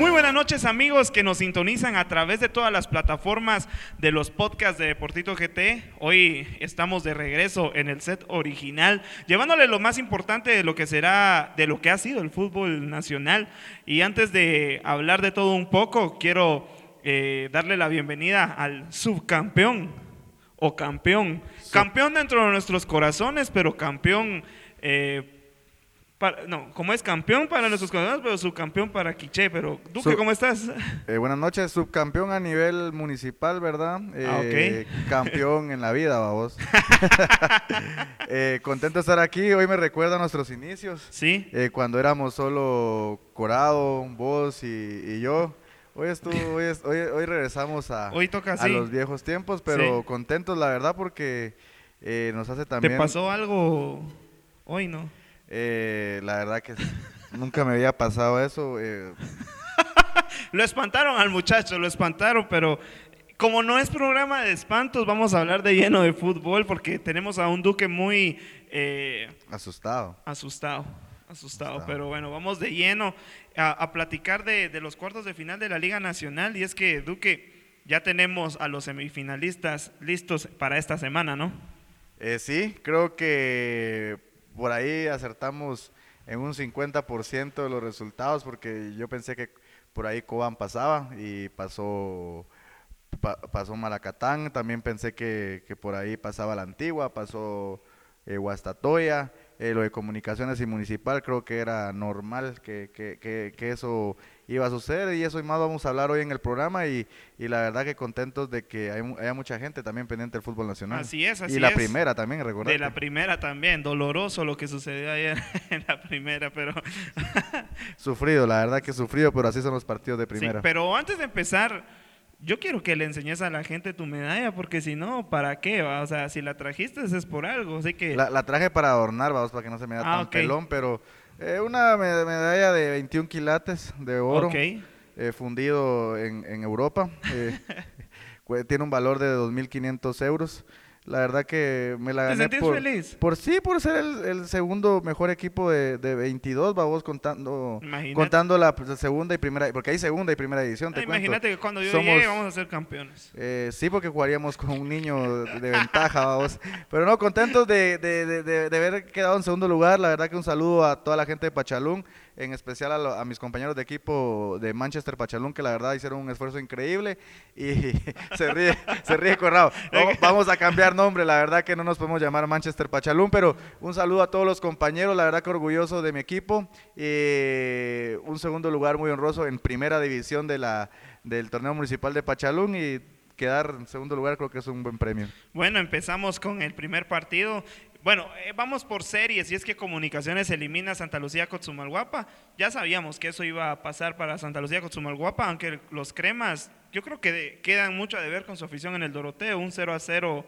Muy buenas noches amigos que nos sintonizan a través de todas las plataformas de los podcasts de Deportito GT. Hoy estamos de regreso en el set original, llevándole lo más importante de lo que será, de lo que ha sido el fútbol nacional. Y antes de hablar de todo un poco, quiero eh, darle la bienvenida al subcampeón o campeón. Campeón dentro de nuestros corazones, pero campeón... eh, para- no, como es campeón para nuestros corazones, pero subcampeón para Quiché. Pero, Duque, Sub- ¿cómo estás? Eh, buenas noches, subcampeón a nivel municipal, ¿verdad? Ah, Eh, Campeón en la vida, vamos. Eh, contento de estar aquí. Hoy me recuerda a nuestros inicios, Sí. eh, cuando éramos solo Corado, vos y, y yo. Hoy, estuvo, hoy, es- hoy, hoy regresamos a, Hoy toca a así. los viejos tiempos, pero Sí. contentos, la verdad, porque eh, nos hace ¿Te también. pasó algo hoy, no? Eh, la verdad que nunca me había pasado eso. eh, Lo espantaron al muchacho, lo espantaron, pero como no es programa de espantos, vamos a hablar de lleno de fútbol porque tenemos a un Duque muy eh, asustado. asustado. Asustado, Asustado. pero bueno, vamos de lleno a, a platicar de, de los cuartos de final de la Liga Nacional. Y es que, Duque, ya tenemos a los semifinalistas listos para esta semana, ¿no? Eh, sí, creo que por ahí acertamos en un 50% de los resultados porque yo pensé que por ahí Cobán pasaba y pasó pa- pasó Malacatán, también pensé que, que por ahí pasaba la Antigua, pasó eh, eh, lo de comunicaciones y municipal creo que era normal que, que- que- que eso iba a suceder y eso y más vamos a hablar hoy en el programa y, y la verdad que contentos de que hay, haya mucha gente también pendiente del fútbol nacional. Así es, así Y la es. primera también, recordate. De la primera también, doloroso lo que sucedió ayer en la primera, pero... Sufrido, la verdad que sufrido, pero así son los partidos de Sí, primera. pero antes de empezar, yo quiero que le enseñes a la gente tu medalla, porque si no, ¿para qué? va? O sea, si la trajiste es por algo, así que... La, la traje para adornar, vamos, para que no se me vea Ah, tan pelón, pero eh, una me- medalla de 21 quilates de oro, eh, fundido en, en Europa. eh, tiene un valor de 2.500 euros. La verdad que me la ¿Te gané sentís por, feliz? por sí, por ser el, el segundo mejor equipo de, de 22, vamos, contando, Imagínate. contando la pues, segunda y primera, porque hay segunda y primera edición, te Ah, imagínate que cuando yo Somos- llegue vamos a ser campeones. Eh, sí, porque jugaríamos con un niño de ventaja, vamos. Pero no, contentos de, de- de- de- de haber quedado en segundo lugar. La verdad que un saludo a toda la gente de Pachalún, en especial a, lo- a mis compañeros de equipo de Manchester Pachalún, que la verdad hicieron un esfuerzo increíble. Y se ríe, se ríe Corrado. Vamos, vamos a cambiar nombre, la verdad que no nos podemos llamar Manchester Pachalún, pero un saludo a todos los compañeros, la verdad que orgulloso de mi equipo. Eh, un segundo lugar muy honroso en primera división de la, del torneo municipal de Pachalún y quedar en segundo lugar creo que es un buen premio. Bueno, empezamos con el primer partido. Bueno, eh, vamos por series. Y es que Comunicaciones elimina a Santa Lucía Cotzumalguapa. Ya sabíamos que eso iba a pasar para Santa Lucía Cotzumalguapa, aunque los cremas, yo creo que de- quedan mucho a deber con su afición en el Doroteo, un 0 a 0.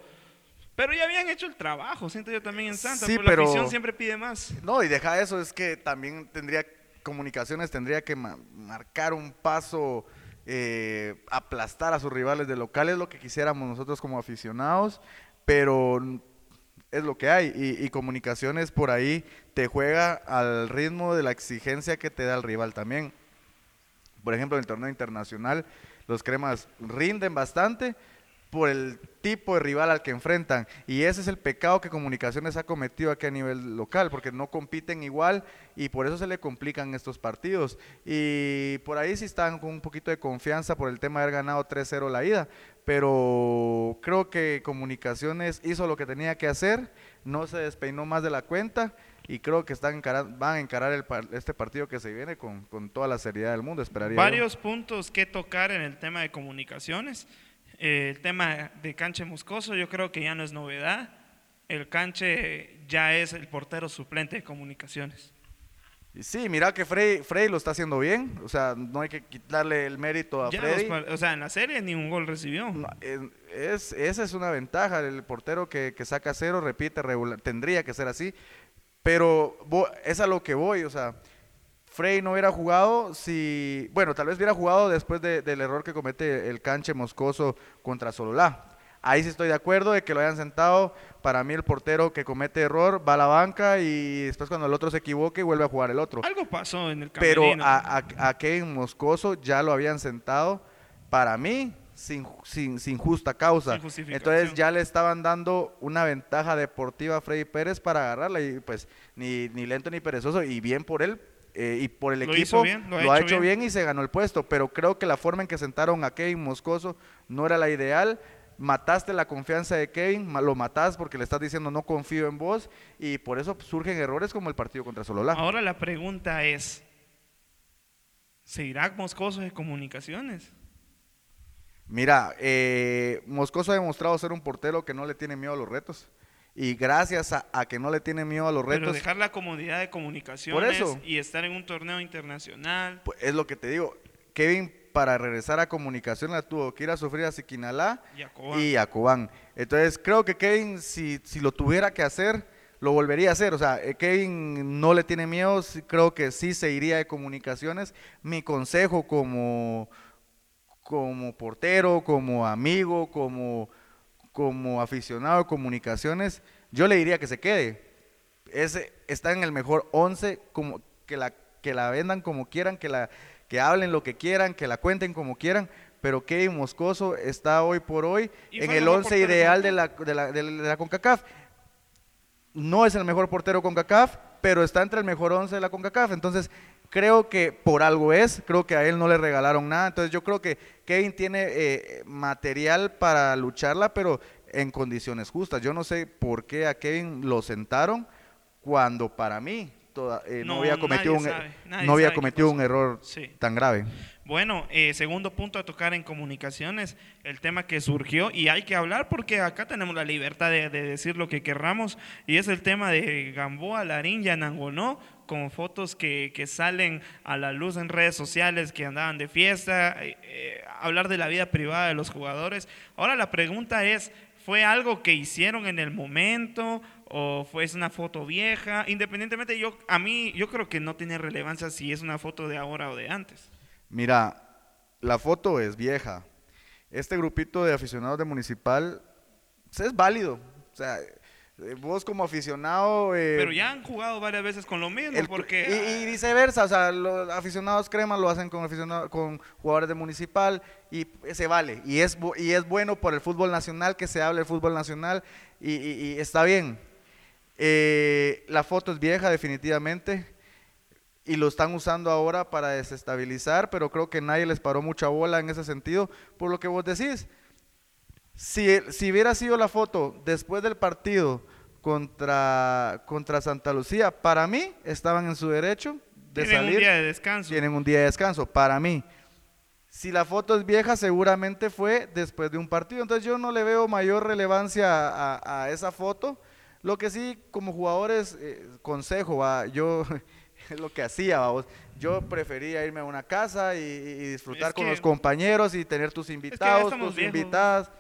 Pero ya habían hecho el trabajo, siento yo también en Santa. Sí, pero la afición siempre pide más. No, y deja eso, es que también tendría, comunicaciones tendría que ma- marcar un paso, eh, aplastar a sus rivales de local, es lo que quisiéramos nosotros como aficionados, pero es lo que hay, y, y comunicaciones por ahí te juega al ritmo de la exigencia que te da el rival también. Por ejemplo, en el torneo internacional, los cremas rinden bastante por el tipo de rival al que enfrentan. Y ese es el pecado que Comunicaciones ha cometido aquí a nivel local, porque no compiten igual y por eso se le complican estos partidos. Y por ahí sí están con un poquito de confianza por el tema de haber ganado 3-0 la ida, pero creo que Comunicaciones hizo lo que tenía que hacer, no se despeinó más de la cuenta y creo que están van a encarar el este partido que se viene con, con toda la seriedad del mundo, esperaría. Varios puntos que tocar en el tema de comunicaciones. Eh, el tema de Canche Moscoso yo creo que ya no es novedad. El Canche ya es el portero suplente de comunicaciones. Sí, mira que Frey, Frey lo está haciendo bien. O sea, no hay que quitarle el mérito a Ya Freddy. los o sea, en la serie ni un gol recibió. No, es, esa es una ventaja. El portero que, que saca cero repite regular. Tendría que ser así. Pero vo- es a lo que voy. O sea, Frey no hubiera jugado si. Bueno, tal vez hubiera jugado después de- del error que comete el canche moscoso contra Sololá. Ahí sí estoy de acuerdo de que lo hayan sentado. Para mí, el portero que comete error va a la banca y después, cuando el otro se equivoque, vuelve a jugar el otro. Algo pasó en el Pero a, a, a Kevin Moscoso ya lo habían sentado, para mí, sin, sin, sin justa causa. Sin. Entonces ya le estaban dando una ventaja deportiva a Freddy Pérez para agarrarla y pues ni, ni lento ni perezoso y bien por él. eh, y por el Lo equipo bien, lo ha ha hecho hecho bien. bien. y se ganó el puesto, pero creo que la forma en que sentaron a Kevin Moscoso no era la ideal. Mataste la confianza de Kevin, lo matás porque le estás diciendo no confío en vos y por eso surgen errores como el partido contra Sololá. Ahora la pregunta es, ¿seguirá Moscoso de comunicaciones? Mira, eh, Moscoso ha demostrado ser un portero que no le tiene miedo a los retos. Y gracias a, a que no le tiene miedo a los Pero retos, dejar la comodidad de comunicaciones eso. y estar en un torneo internacional. pues, es lo que te digo. Kevin, para regresar a comunicación, la tuvo que ir a sufrir a Siquinalá Y a Cobán. y a Cobán. Entonces, creo que Kevin, si, si lo tuviera que hacer, lo volvería a hacer. O sea, eh, Kevin no le tiene miedo, creo que sí se iría de comunicaciones. Mi consejo como, como portero, como amigo, como, como aficionado de comunicaciones, yo le diría que se quede. Ese, está en el mejor 11, como, que, la, que la vendan como quieran, que, la, que hablen lo que quieran, que la cuenten como quieran. Pero Kevin Moscoso está hoy por hoy en el el mejor 11 portero del ideal de la, de, la, de la- de la CONCACAF. No es el mejor portero CONCACAF, pero está entre el mejor 11 de la CONCACAF. Entonces, creo que por algo es, creo que a él no le regalaron nada. Entonces, yo creo que Kevin tiene eh, material para lucharla, pero en condiciones justas. Yo no sé por qué a Kevin lo sentaron cuando para mí toda- eh, no, No, había cometido, un, sabe, nadie no había cometido un error Sí. tan grave. Bueno, eh, segundo punto a tocar en comunicaciones, el tema que surgió y hay que hablar porque acá tenemos la libertad de, de decir lo que querramos y es el tema de Gamboa, Larín y Anangonó con fotos que, que salen a la luz en redes sociales que andaban de fiesta, eh, hablar de la vida privada de los jugadores. Ahora la pregunta es, ¿fue algo que hicieron en el momento o fue es una foto vieja? Independientemente, yo a mí yo creo que no tiene relevancia si es una foto de ahora o de antes. Mira, la foto es vieja. Este grupito de aficionados de Municipal pues, es válido. O sea, eh, vos como aficionado... eh, Pero ya han jugado varias veces con lo mismo, el- porque... y, y viceversa, o sea, los aficionados crema lo hacen con aficionados, con jugadores de municipal y se vale. Y es, y es bueno por el fútbol nacional que se hable del fútbol nacional y, y- y está bien. Eh, la foto es vieja definitivamente y lo están usando ahora para desestabilizar, pero creo que nadie les paró mucha bola en ese sentido, por lo que vos decís. Si, si hubiera sido la foto después del partido contra, contra Santa Lucía, para mí estaban en su derecho de tienen salir. un día de descanso. Tienen un día de descanso, para mí. Si la foto es vieja, seguramente fue después de un partido. Entonces yo no le veo mayor relevancia a, a esa foto. Lo que sí, como jugadores, eh, consejo, va, yo lo que hacía, vamos. Yo prefería irme a una casa y, y disfrutar Es con los compañeros y tener tus invitados, tus viejos. invitadas.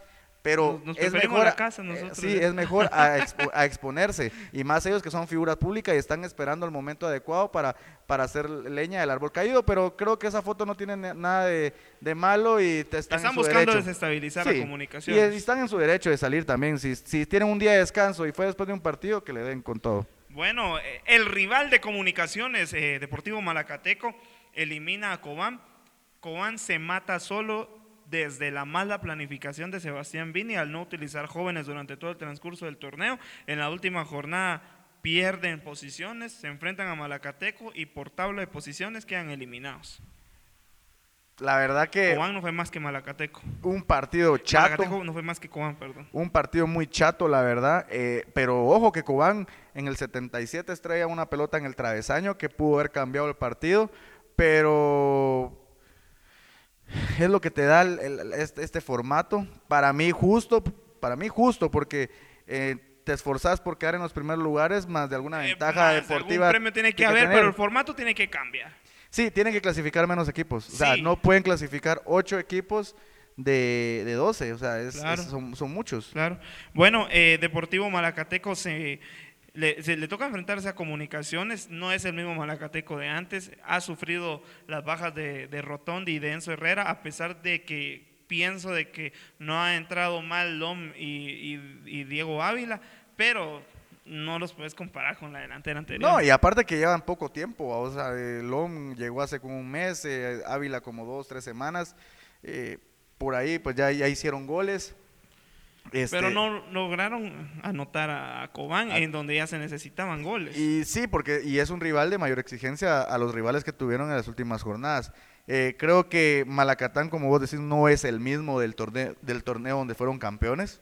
Pero Nos- nos es mejor, la casa eh, nosotros, sí, es mejor a, expo- a exponerse. Y más ellos que son figuras públicas y están esperando el momento adecuado para, para hacer leña del árbol caído. Pero creo que esa foto no tiene na- nada de, de malo y te están, Están en su buscando derecho. desestabilizar Sí, la comunicación. Y es- están en su derecho de salir también. Si, si tienen un día de descanso y fue después de un partido, que le den con todo. Bueno, eh, el rival de comunicaciones, eh, Deportivo Malacateco, elimina a Cobán. Cobán se mata solo desde la mala planificación de Sebastián Vini al no utilizar jóvenes durante todo el transcurso del torneo. En la última jornada pierden posiciones, se enfrentan a Malacateco y por tabla de posiciones quedan eliminados. La verdad que Cobán no fue más que Malacateco. un partido chato. Malacateco no fue más que Cobán, perdón. Un partido muy chato, la verdad. eh, pero ojo que Cobán en el 77 estrella una pelota en el travesaño que pudo haber cambiado el partido. Pero es lo que te da el- el- este, este formato. Para mí justo, para mí justo, porque eh, te esforzás por quedar en los primeros lugares, más de alguna Eh, ventaja deportiva. algún premio tiene que haber, pero el formato tiene que cambiar. Sí, tienen que clasificar menos equipos. O sea, no pueden clasificar ocho equipos de, de 12. O sea, es- Claro. es- son, son muchos. Claro. Bueno, eh, Deportivo Malacateco se le, se le toca enfrentarse a comunicaciones, no es el mismo Malacateco de antes, ha sufrido las bajas de, Rotondi y de Enzo Herrera, a pesar de que pienso de que no ha entrado mal Lom y Diego Ávila, pero no los puedes comparar con la delantera anterior. No, y aparte que llevan poco tiempo. O sea, eh, Lom llegó hace como un mes, eh, Ávila como dos, tres semanas. eh, por ahí, pues ya, ya hicieron goles. Este, pero no lograron anotar a Cobán en donde ya se necesitaban goles. Y sí, porque y es un rival de mayor exigencia a los rivales que tuvieron en las últimas jornadas. Eh, creo que Malacatán, como vos decís, no es el mismo del torneo, del torneo donde fueron campeones,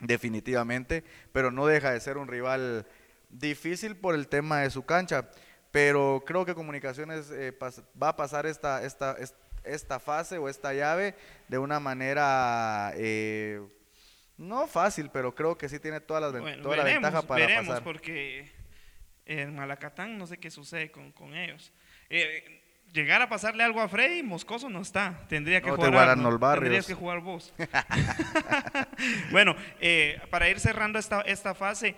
definitivamente, pero no deja de ser un rival difícil por el tema de su cancha. Pero creo que Comunicaciones eh, va a pasar esta, esta, es- esta fase o esta llave de una manera eh, no fácil, pero creo que sí tiene Bueno, toda la ventaja para veremos, pasar. porque en Malacatán no sé qué sucede con, con ellos. Eh, llegar a pasarle algo a Freddy, Moscoso no está. Tendría que No, te jugar barrios. Tendrías que jugar vos. bueno, eh, para ir cerrando esta, esta fase,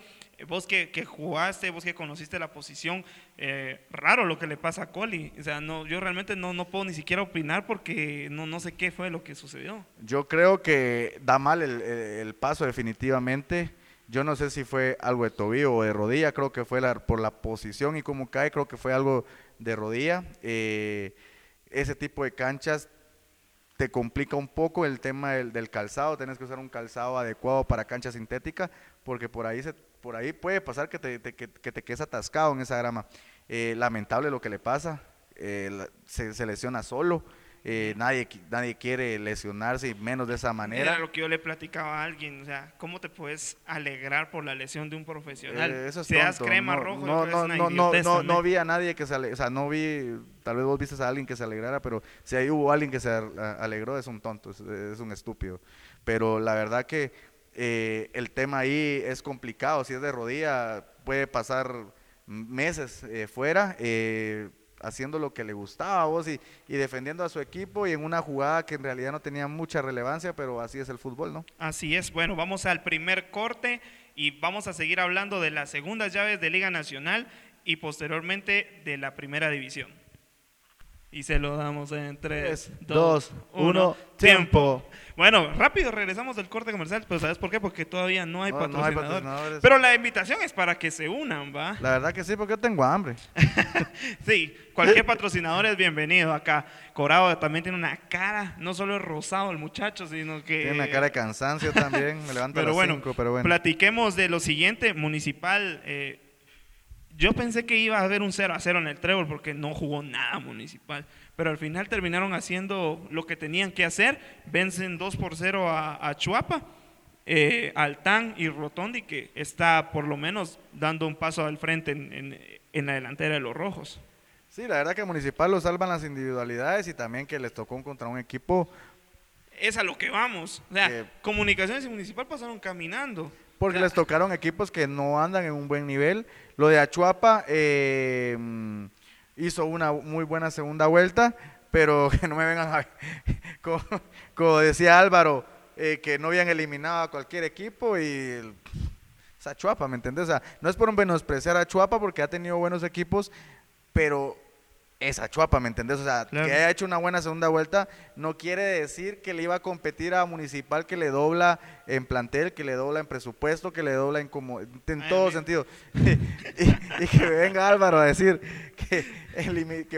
vos que, que jugaste, vos que conociste la posición, eh, raro lo que le pasa a Coli. O sea, no, yo realmente no, no puedo ni siquiera opinar porque no, no sé qué fue lo que sucedió. Yo creo que da mal el, el- paso definitivamente. Yo no sé si fue algo de tobillo o de rodilla, creo que fue la- por la posición y cómo cae, creo que fue algo de rodilla. Eh, ese tipo de canchas te complica un poco el tema del, del calzado, tienes que usar un calzado adecuado para cancha sintética, porque por ahí, se, por ahí puede pasar que te, te- que, te quedes atascado en esa grama. Eh, lamentable lo que le pasa, eh, se, se lesiona solo, eh, nadie, qui- nadie quiere lesionarse y menos de esa Era manera. lo que yo le platicaba a alguien, o sea, ¿cómo te puedes alegrar por la lesión de un profesional? Eh, eso es Seas tonto. crema no, rojo, no, no, no, no, no, no vi a nadie que se ale- o sea, no vi, tal vez vos viste a alguien que se alegrara, pero si ahí hubo alguien que se alegró, es un tonto, es, es un estúpido. Pero la verdad que eh, el tema ahí es complicado, si es de rodilla, puede pasar meses eh, fuera. Haciendo lo que le gustaba a vos y defendiendo a su equipo y en una jugada que en realidad no tenía mucha relevancia, pero así es el fútbol, ¿no? Así es, bueno, vamos al primer corte y vamos a seguir hablando de las segundas llaves de Liga Nacional y posteriormente de la primera división. Y se lo damos en 3, Tres, 2, dos, 1, uno, tiempo. Bueno, rápido regresamos del corte comercial, pero ¿sabes por qué? Porque todavía no hay, No, no hay patrocinador. patrocinadores. Pero la invitación es para que se unan, ¿va? La verdad que sí, porque yo tengo hambre. Sí, cualquier patrocinador es bienvenido acá. Corado también tiene una cara, no solo es rosado el muchacho, sino que... Tiene una cara de cansancio también, me levanta a Pero las bueno, cinco, pero bueno. platiquemos de lo siguiente, Municipal. eh, yo pensé que iba a haber un 0 a 0 en el Trébol porque no jugó nada Municipal. Pero al final terminaron haciendo lo que tenían que hacer. Vencen 2 por 0 a, a Chuapa, eh, Altán y Rotondi, que está por lo menos dando un paso al frente en, en- en la delantera de los rojos. Sí, la verdad que Municipal lo salvan las individualidades y también que les tocó contra un equipo, Es a lo que vamos. O sea, Comunicaciones y Municipal pasaron caminando. porque O sea, les tocaron equipos que no andan en un buen nivel. Lo de Achuapa eh, hizo una muy buena segunda vuelta, pero que no me vengan a... como, como decía Álvaro, eh, que no habían eliminado a cualquier equipo y... el- es Achuapa, ¿me entendés? O sea, no es por menospreciar a Achuapa porque ha tenido buenos equipos, pero es Achuapa, ¿me entendés? O sea, Claro. que haya hecho una buena segunda vuelta no quiere decir que le iba a competir a Municipal que le dobla en plantel, que le dobla en presupuesto, que le dobla en como en Ay, todo sentido. y, y que venga Álvaro a decir que,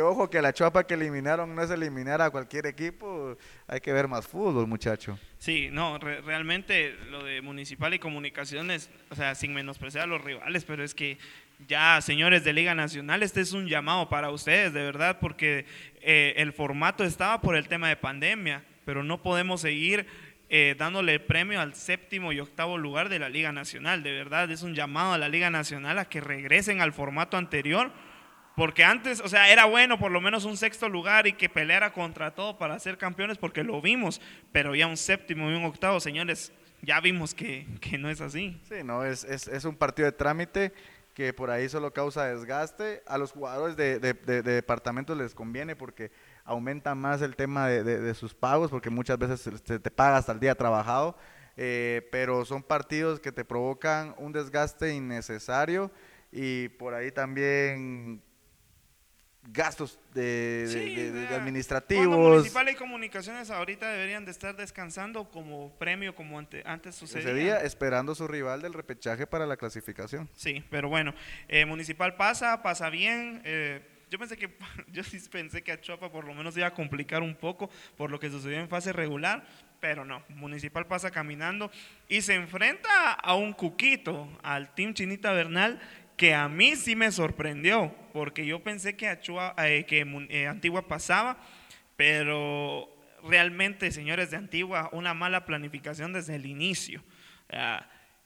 ojo que la Achuapa que eliminaron no es eliminar a cualquier equipo, hay que ver más fútbol, muchacho. Sí, no, re- realmente lo de Municipal y Comunicaciones, o sea, sin menospreciar a los rivales, pero es que ya, señores de Liga Nacional, este es un llamado para ustedes, de verdad, porque eh, el formato estaba por el tema de pandemia, pero no podemos seguir eh, dándole premio al séptimo y octavo lugar de la Liga Nacional, de verdad, es un llamado a la Liga Nacional a que regresen al formato anterior. Porque antes, o sea, era bueno por lo menos un sexto lugar y que peleara contra todo para ser campeones porque lo vimos, pero ya un séptimo y un octavo, señores, ya vimos que, que no es así. Sí, no, es, es, es un partido de trámite que por ahí solo causa desgaste. A los jugadores de, de, de- de departamentos les conviene porque aumenta más el tema de, sus pagos, porque muchas veces se te paga hasta el día trabajado, eh, pero son partidos que te provocan un desgaste innecesario y por ahí también gastos de, de- Sí, de- de vea, Cuando administrativos. Municipal y Comunicaciones ahorita deberían de estar descansando como premio, como ante- antes sucedía. Día esperando su rival del repechaje para la clasificación. Sí, pero bueno, eh, Municipal pasa, pasa bien. eh, yo pensé que, yo sí pensé que a Chuapa por lo menos iba a complicar un poco por lo que sucedió en fase regular, pero no. Municipal pasa caminando y se enfrenta a un cuquito, al Team Chinita Bernal, que a mí sí me sorprendió, porque yo pensé que, Achua- eh, que eh, Antigua pasaba, pero realmente, señores de Antigua, una mala planificación desde el inicio.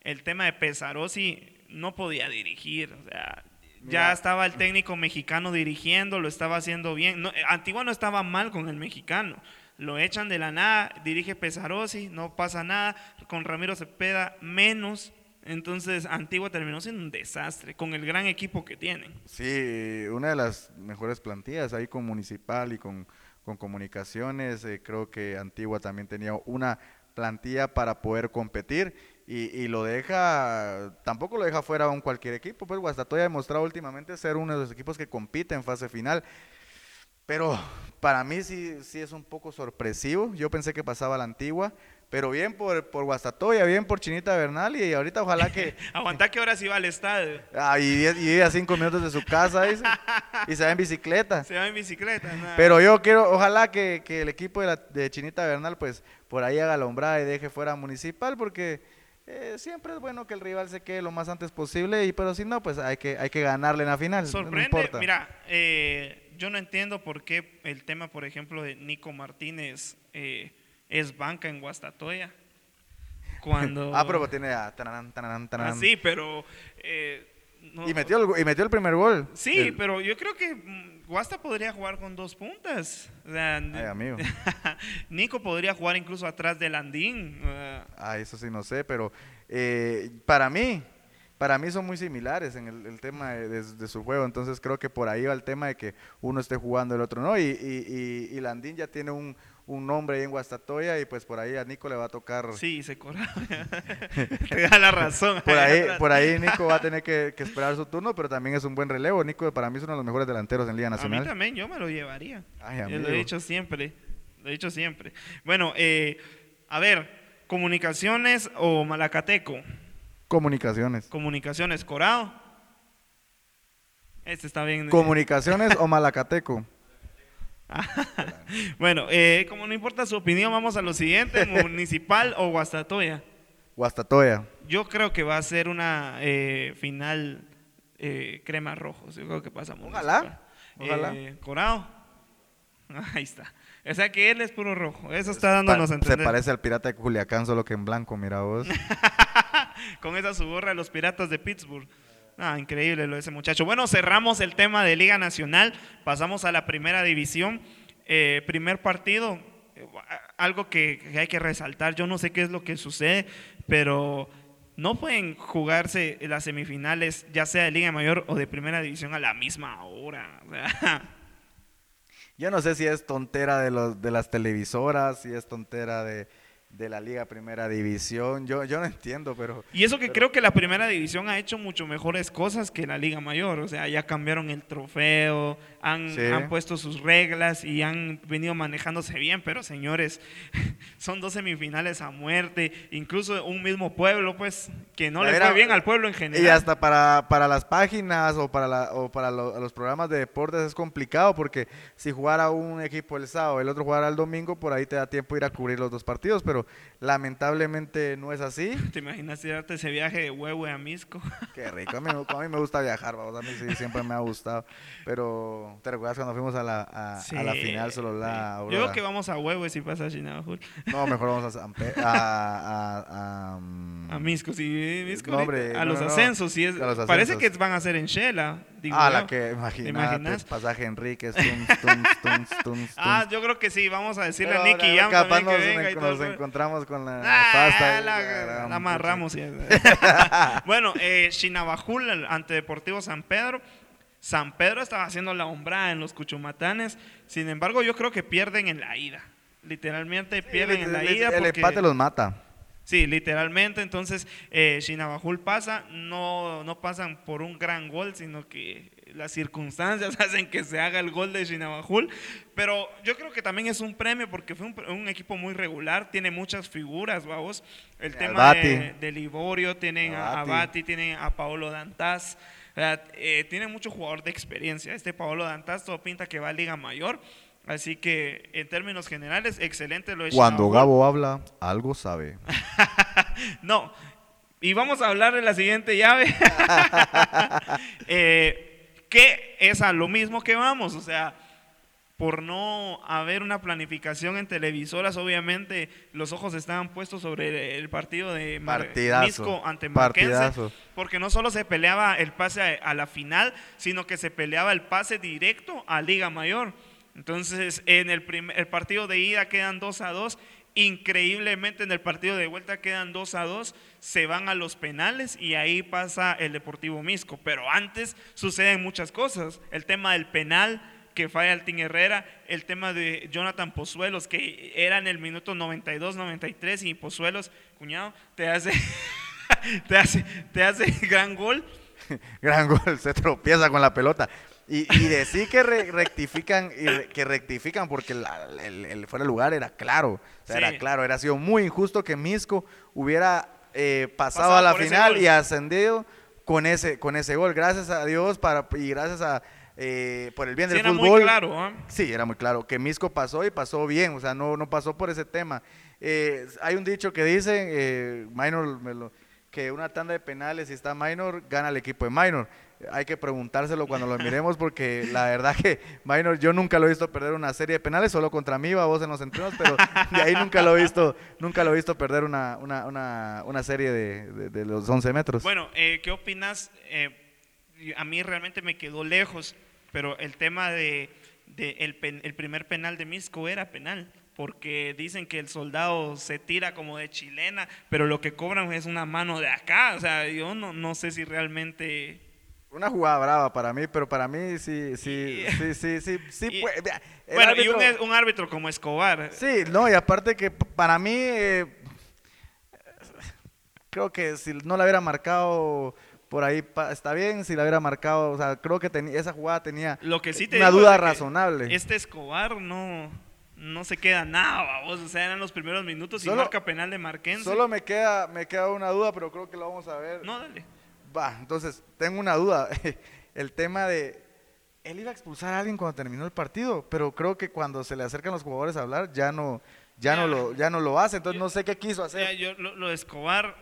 El tema de Pesarosi no podía dirigir, o sea, ya estaba el técnico mexicano dirigiendo, lo estaba haciendo bien. No, eh, Antigua no estaba mal con el mexicano. Lo echan de la nada, dirige Pesarosi, no pasa nada. Con Ramiro Cepeda, menos. Entonces, Antigua terminó siendo un desastre con el gran equipo que tienen. Sí, una de las mejores plantillas ahí con Municipal y con, con Comunicaciones. eh, creo que Antigua también tenía una plantilla para poder competir y, y lo deja, tampoco lo deja fuera a un cualquier equipo. Pues Guastatoya ha demostrado últimamente ser uno de los equipos que compite en fase final. Pero para mí sí, sí es un poco sorpresivo. Yo pensé que pasaba la Antigua, pero bien por, por Guastatoya, bien por Chinita Bernal y ahorita ojalá que... Aguanta que ahora sí va al estadio. Ah, y, diez- y vive a cinco minutos de su casa, dice, y se va en bicicleta. Se va en bicicleta. nada. Pero yo quiero, ojalá que, que el equipo de, la- de Chinita Bernal, pues por ahí haga la hombrada y deje fuera Municipal, porque eh, siempre es bueno que el rival se quede lo más antes posible, y pero si no, pues hay que, hay que ganarle en la final. no Sorprende, importa. mira, eh, yo no entiendo por qué el tema, por ejemplo, de Nico Martínez eh, es banca en Guastatoya. Cuando... Ah, pero tiene a tanarán, tanarán, Ah, tanarán. sí, pero... eh, no- y, metió el, y metió el primer gol. Sí, El- pero yo creo que mm, Guasta podría jugar con dos puntas. O sea, Ay, amigo. Nico podría jugar incluso atrás de Landín. ah, Ah, eso sí no sé, pero eh, para mí, para mí son muy similares en el, el tema de, de- de su juego, entonces creo que por ahí va el tema de que uno esté jugando el otro no, y, y, y, y Landín ya tiene un, un nombre en Guastatoya y pues por ahí a Nico le va a tocar, sí, se corra. Te da la razón. por ahí, por ahí Nico va a tener que, que esperar su turno, pero también es un buen relevo, Nico para mí es uno de los mejores delanteros en Liga A mí Nacional. también, yo me lo llevaría. Ay. Lo he dicho siempre. Lo he dicho siempre. Bueno, eh, a ver, comunicaciones o Malacateco. Comunicaciones. Comunicaciones, Corado. Este está bien. Comunicaciones o Malacateco. bueno, eh, como no importa su opinión, vamos a lo siguiente: Municipal o Guastatoya. Guastatoya. Yo creo que va a ser una eh, final eh, crema rojos. Yo creo que pasa Ojalá, ojalá. Eh, Corado. Ahí está. O sea que él es puro rojo. Eso está dándonos Pa- a entender. se parece al pirata de Culiacán, solo que en blanco, mira vos. Con esa su gorra de los piratas de Pittsburgh. Ah, increíble lo de ese muchacho. Bueno, cerramos el tema de Liga Nacional. Pasamos a la primera división. Eh, primer partido. algo que, hay que resaltar. Yo no sé qué es lo que sucede, pero no pueden jugarse las semifinales, ya sea de Liga Mayor o de Primera División, a la misma hora. Yo no sé si es tontera de, los, de las televisoras, si es tontera de, de la Liga Primera División. Yo, yo no entiendo, pero Y eso que creo que la primera división ha hecho mucho mejores cosas que la Liga Mayor. O sea, ya cambiaron el trofeo, han, Sí. han puesto sus reglas y han venido manejándose bien. Pero señores, son dos semifinales a muerte. Incluso un mismo pueblo, pues, que no le fue bien al pueblo en general. y hasta para, para las páginas o para, la- o para lo- los programas de deportes es complicado porque si jugara un equipo el sábado, el otro jugara el domingo, por ahí te da tiempo ir a cubrir los dos partidos, pero lamentablemente no es así. ¿Te imaginas darte ese viaje de huehue a Misco? Qué rico, a mí, a mí me gusta viajar, vamos, a mí sí, siempre me ha gustado, pero ¿te recuerdas cuando fuimos a la, a, a la final solo la sí. Yo creo que vamos a huehue si pasa a Chinabajul. No, mejor vamos a a, mm, A Misco, sí, Misco. No, ahorita. hombre, a no, los no, ascensos, sí es. Parece que van a ser en Shela. digo Ah, la que, imaginas? pasaje Enríquez, tuns, tuns, tuns, Ah, yo creo que sí, vamos a decirle Pero a Nicky Jam capaz también que nos, y todo nos. Encontramos con la Ah, pasta. la, Caramba, la amarramos. bueno, eh, Chinabajul ante Deportivo San Pedro. San Pedro estaba haciendo la hombrada en los Cuchumatanes. Sin embargo, yo creo que pierden en la ida. Literalmente pierden en la el, ida. el porque- empate los mata. Sí, literalmente. Entonces, eh, Chinabajul pasa. No, no pasan por un gran gol, sino que las circunstancias hacen que se haga el gol de Chinabajul. Pero yo creo que también es un premio porque fue un, un equipo muy regular. Tiene muchas figuras, vamos. El tema de, de Liborio, tienen a, a Bati. Bati, tienen a Paolo sea, eh, tiene mucho jugador de experiencia. Este Paolo Dantas todo pinta que va a Liga Mayor. Así que en términos generales, excelente lo de Cuando. Gabo habla, algo sabe. No. Y vamos a hablar de la siguiente llave. Eh, que es a lo mismo que vamos. O sea, por no haber una planificación en televisoras, obviamente los ojos estaban puestos sobre el partido de Partidazo. Misco ante Marquense. Partidazo. Porque no solo se peleaba el pase a, la final, sino que se peleaba el pase directo a Liga Mayor. Entonces, en el, prim- el partido de ida quedan 2 a 2. Increíblemente, en el partido de vuelta quedan 2 a 2. Se van a los penales y ahí pasa el Deportivo Misco. Pero antes suceden muchas cosas. El tema del penal que falla el Team Herrera, el tema de Jonathan Pozuelos, que era en el minuto 92, 93, y Pozuelos, cuñado, te hace, te hace, te hace gran gol. Gran gol, se tropieza con la pelota. Y, y decir que re- rectifican, y re- que rectifican porque la- el, el fuera de lugar era claro. O sea, Sí. era claro, era sido muy injusto que Misco hubiera eh, pasado, Pasado a la final y ascendido con ese, con ese gol. Gracias a Dios para, y gracias a eh, por el bien Sí, del era fútbol. muy claro. ¿ah? Sí, era muy claro que Misco pasó y pasó bien, o sea, no, no pasó por ese tema. Eh, hay un dicho que dice, eh, Minor, me lo- que una tanda de penales, si está Minor, gana el equipo de Minor. Hay que preguntárselo cuando lo miremos porque la verdad que Minor, yo nunca lo he visto perder una serie de penales, solo contra mí, vos en los entrenos, pero de ahí nunca lo he visto, nunca lo he visto perder una, una, una, una serie de, de- los 11 metros. Bueno, eh, ¿qué opinas? Eh, a mí realmente me quedó lejos, pero el tema de, de el, pen- el primer penal de Misco era penal, porque dicen que el soldado se tira como de chilena, pero lo que cobran es una mano de acá, o sea, yo no, no sé si realmente... Una jugada brava para mí, pero para mí sí, sí, Y- sí, sí, sí, sí, y- puede- bueno, y árbitro- un, un árbitro como Escobar, Sí, no, y aparte que para mí, eh, creo que si no la hubiera marcado por ahí, está bien, si la hubiera marcado, o sea, creo que esa jugada tenía lo que sí te una duda es de que razonable. Este Escobar no, no se queda nada, vamos, o sea, eran los primeros minutos y Solo- marca penal de Marquense. Solo me queda, me queda una duda, pero creo que lo vamos a ver. No, dale. Va, entonces, tengo una duda. El tema de, él iba a expulsar a alguien cuando terminó el partido, pero creo que cuando se le acercan los jugadores a hablar, ya no, ya no lo, ya no lo hace, entonces no sé qué quiso hacer. yo lo, lo de Escobar,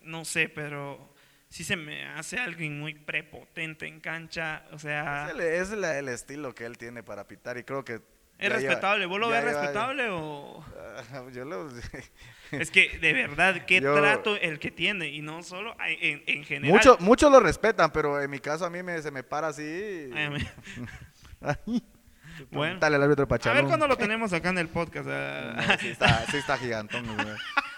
no sé, pero sí se me hace alguien muy prepotente en cancha. O sea, Es, el, es el estilo que él tiene para pitar y creo que... es ya respetable. ¿Vos lo ves respetable o...? Yo lo... Es que de verdad, qué Yo- trato el que tiene. Y no solo en, en general. Muchos muchos lo respetan, pero en mi caso a mí me, se me para así. Ay, a mí- Ay. Bueno. Dale al árbitro A Pachalón. ver cuándo lo tenemos acá en el podcast. ah. No, sí, está, sí está gigantón.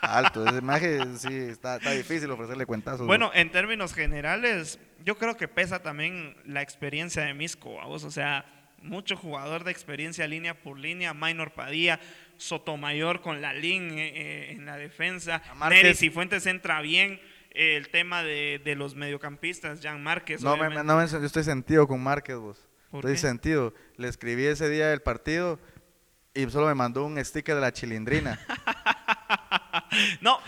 Alto. Ese maje sí está, está difícil ofrecerle cuentazos. Bueno, en términos generales, yo creo que pesa también la experiencia de Misco, ¿a vos? O sea, mucho jugador de experiencia línea por línea, Minor Padilla, Sotomayor con la línea eh, en la defensa, Márquez. Nery Cifuentes entra bien, eh, el tema de, de los mediocampistas, Jan Márquez. No, me, no me- yo estoy sentido con Márquez, vos. ¿Por Estoy qué? sentido. Le escribí ese día del partido y solo me mandó un sticker de la chilindrina. No,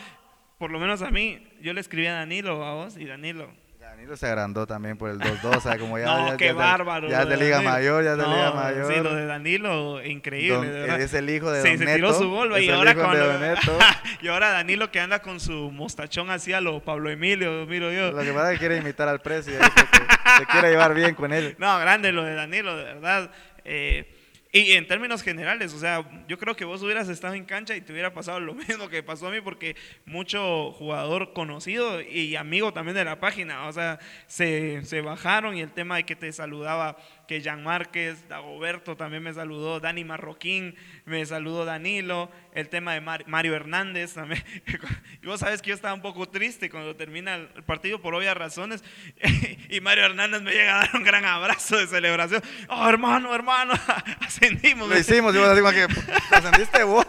por lo menos a mí, yo le escribí a Danilo, a vos, y Danilo. Danilo se agrandó también por el 2-2, o sea, como ya. no, ya- qué ya bárbaro. Ya es de Liga Danilo. Mayor, ya es de No, Liga Mayor. Sí, lo de Danilo, increíble. Don- verdad. es el hijo de Sí, Don se tiró su gol, y ahora con y ahora Danilo que anda con su mostachón así a lo Pablo Emilio, miro yo. Lo que pasa es que quiere imitar al precio, se quiere llevar bien con él. No, grande lo de Danilo, de verdad. Eh, y en términos generales, o sea, yo creo que vos hubieras estado en cancha y te hubiera pasado lo mismo que pasó a mí, porque mucho jugador conocido y amigo también de la página, o sea, se, se bajaron y el tema de que te saludaba que Jean Márquez, Dagoberto también me saludó, Dani Marroquín, me saludó Danilo, el tema de Mar- Mario Hernández también. Y vos sabes que yo estaba un poco triste cuando termina el partido por obvias razones y Mario Hernández me llega a dar un gran abrazo de celebración. Oh, hermano, hermano, ascendimos. Lo hicimos, y vos así como que ascendiste vos.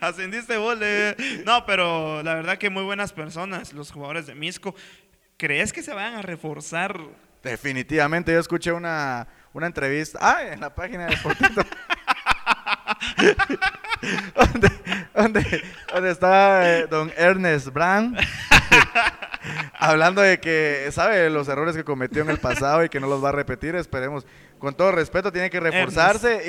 Ascendiste vos. le- No, pero la verdad que muy buenas personas, los jugadores de Misco. ¿Crees que se vayan a reforzar? Definitivamente, yo escuché una, una entrevista, ah, en la página de Portito. donde, donde, donde eh, don Ernest Brand hablando de que sabe los errores que cometió en el pasado y que no los va a repetir, esperemos. Con todo respeto, tiene que reforzarse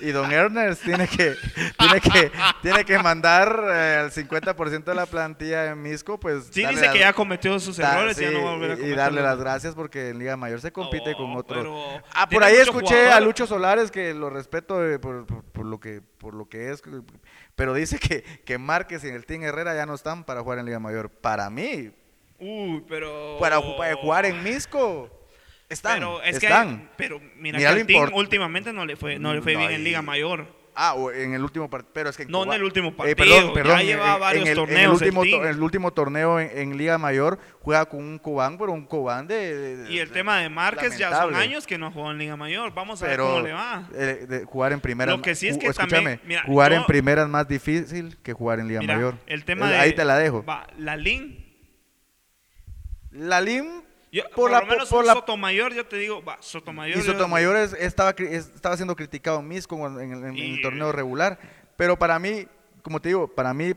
y, y don Ernest tiene que, tiene que, tiene que mandar eh, al 50% de la plantilla en Misco, pues. Sí, dice que ya cometió sus Da- errores y ya sí, no va a volver a y- y cometerlos. darle las gracias porque en Liga Mayor se compite Oh, con otros. Ah, por ahí escuché a. Lucho Solares que lo respeto eh, por, por- por lo que por lo que es, pero dice que, que Márquez y el Team Herrera ya no están para jugar en Liga Mayor. Para mí, Uy, pero. para, para jugar en Misco, están. Pero es que. están. hay- pero mira, Mira que import- últimamente no le fue, no le fue No, bien en Liga Mayor. Ah, o en el último partido, pero es que No en el último Eh, partido, perdón, ya perdón, lleva en- varios en el, en el torneos el to- team. el último torneo en, en Liga Mayor juega con un Cubán, pero un Cubán de, de- Y el de- tema de Márquez ya son años que no jugó en Liga Mayor. Vamos a ver cómo le va. eh, de jugar en primera Lo que sí es que también, mira, jugar yo- en primera es más difícil que jugar en Liga Mira, Mayor el tema Eh, de. ahí te la dejo Va, la LIN. la LIM Yo, por por, la lo menos por un la Sotomayor, yo te digo, va, Sotomayor. y yo- Sotomayor es- estaba estaba siendo criticado en Misco en, en- en- en el torneo regular pero para mí como te digo para mí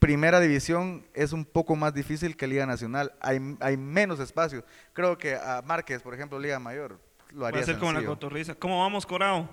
primera división es un poco más difícil que Liga Nacional hay, hay menos espacio creo que a Márquez por ejemplo Liga Mayor lo Va haría a ser como la cotorriza. ¿Cómo vamos, Corao?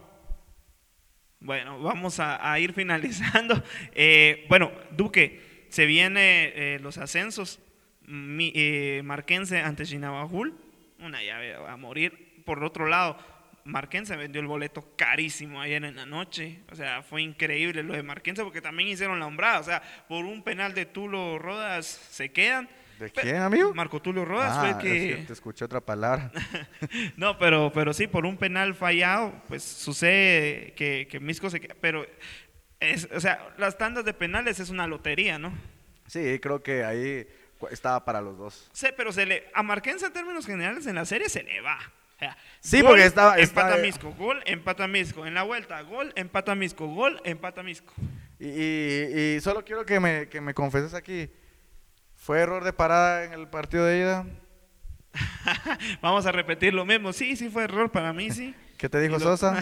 Bueno, vamos a, a ir finalizando. Eh, bueno, Duque, se vienen eh, los ascensos. Mi- eh, Marquense ante Chinabajul, una llave a morir. Por otro lado, Marquense vendió el boleto carísimo ayer en la noche. O sea, fue increíble lo de Marquense porque también hicieron la hombrada. O sea, por un penal de Tulo Rodas se quedan. ¿De quién, amigo? Marco Tulio Rodas Ah, fue el que que... te escuché otra palabra No, pero, pero sí, por un penal fallado, pues sucede que, que Misco se queda. Pero, es, o sea, las tandas de penales es una lotería, ¿no? sí creo que ahí estaba para los dos Sí, pero se le, a Marquense en términos generales en la serie se le va. O sea, Sí, gol, porque estaba- Empata estaba- Misco, gol, empata Misco. En la vuelta, gol, empata Misco, gol, empata Misco. Y, y- y solo quiero que me, que me confeses aquí. ¿Fue error de parada en el partido de ida? Vamos a repetir lo mismo. Sí, sí fue error para mí, sí. ¿Qué te dijo lo- Sosa?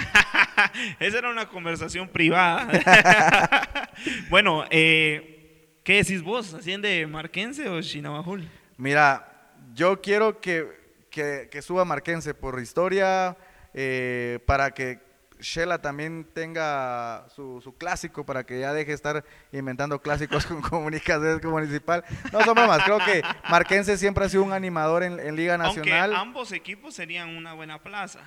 Esa era una conversación privada. bueno, eh, ¿qué decís vos? ¿Asciende Marquense o Chinabajul? Mira, yo quiero que, que- que suba Marquense por historia, eh, para que Shela también tenga su, su clásico, para que ya deje de estar inventando clásicos con comunicaciones municipal. No son bromas, creo que Marquense siempre ha sido un animador en, en Liga Nacional. Aunque ambos equipos serían una buena plaza.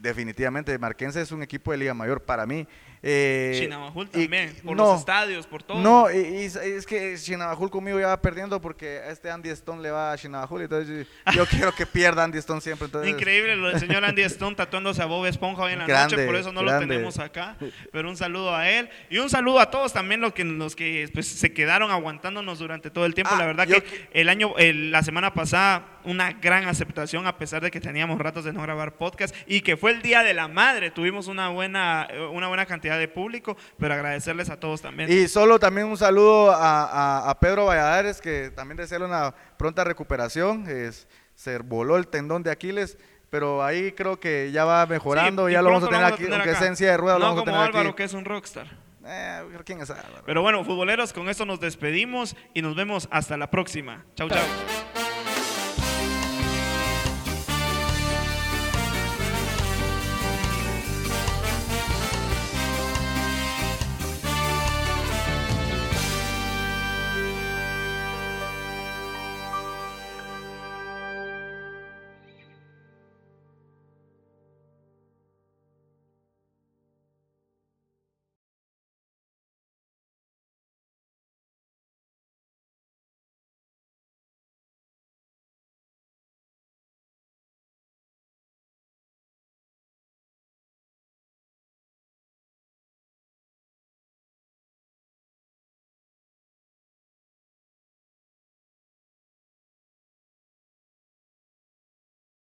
Definitivamente, Marquense es un equipo de Liga Mayor para mí. Eh, Chinabajul y- también, por no, los estadios, por todo. No, y, y es- que Chinabajul conmigo ya va perdiendo porque a este Andy Stone le va a Chinabajul, entonces yo, yo quiero que pierda Andy Stone siempre. Entonces, Increíble lo del señor Andy Stone tatuándose a Bob Esponja hoy en la Grande, noche, por eso no lo tenemos acá. Pero un saludo a él y un saludo a todos también los que, los que pues, se quedaron aguantándonos durante todo el tiempo. Ah, la verdad yo que el año, el- la semana pasada, una gran aceptación a pesar de que teníamos ratos de no grabar podcast y que fue el Día de la Madre. Tuvimos una buena, una buena cantidad de público, pero agradecerles a todos también. Y solo también un saludo a, a- a Pedro Valladares, que también desearle una pronta recuperación. Es, se voló el tendón de Aquiles, pero ahí creo que ya va mejorando. Sí, y ya lo vamos a tener aquí, aunque silla de ruedas, No lo vamos a como tener Álvaro, aquí. que es un rockstar. Eh, ¿Quién es Álvaro? Pero bueno, futboleros, con esto nos despedimos y nos vemos hasta la próxima. Chau, chau.